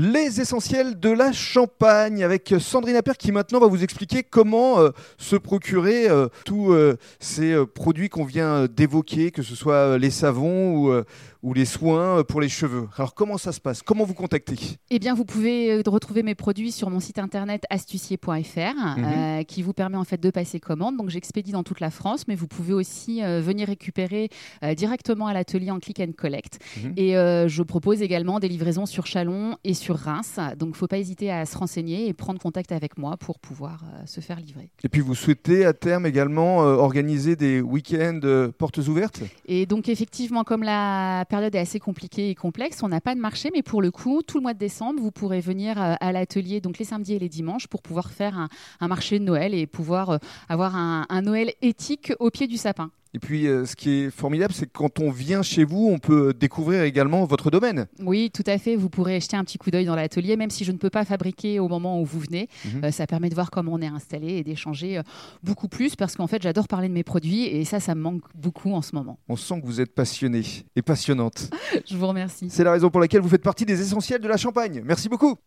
Les essentiels de la Champagne avec Sandrine Appert qui maintenant va vous expliquer comment euh, se procurer euh, tous euh, ces produits qu'on vient d'évoquer, que ce soit les savons ou, ou les soins euh, pour les cheveux. Alors comment ça se passe? Comment vous contacter? Eh bien, vous pouvez euh, retrouver mes produits sur mon site internet astucier.fr Mhm. euh, qui vous permet en fait de passer commande. Donc, j'expédie dans toute la France, mais vous pouvez aussi euh, venir récupérer euh, directement à l'atelier en click and collect. Mhm. Et je propose également des livraisons sur Chalon et sur Reims. Donc, il ne faut pas hésiter à se renseigner et prendre contact avec moi pour pouvoir se faire livrer. Et puis vous souhaitez à terme également organiser des week-ends portes ouvertes? Et donc effectivement, comme la période est assez compliquée et complexe, on n'a pas de marché, mais pour le coup, tout le mois de décembre, vous pourrez venir euh, à l'atelier donc les samedis et les dimanches pour pouvoir faire un, marché de Noël et pouvoir euh, avoir un Noël éthique au pied du sapin. Et puis euh, ce qui est formidable, c'est que quand on vient chez vous, on peut découvrir également votre domaine. Oui, tout à fait. Vous pourrez jeter un petit coup d'œil dans l'atelier, même si je ne peux pas fabriquer au moment où vous venez. Mhm. Euh, ça permet de voir comment on est installé et d'échanger euh, beaucoup plus parce qu'en fait, j'adore parler de mes produits et ça, ça me manque beaucoup en ce moment. On sent que vous êtes passionnée et passionnante. Je vous remercie. C'est la raison pour laquelle vous faites partie des essentiels de la Champagne. Merci beaucoup.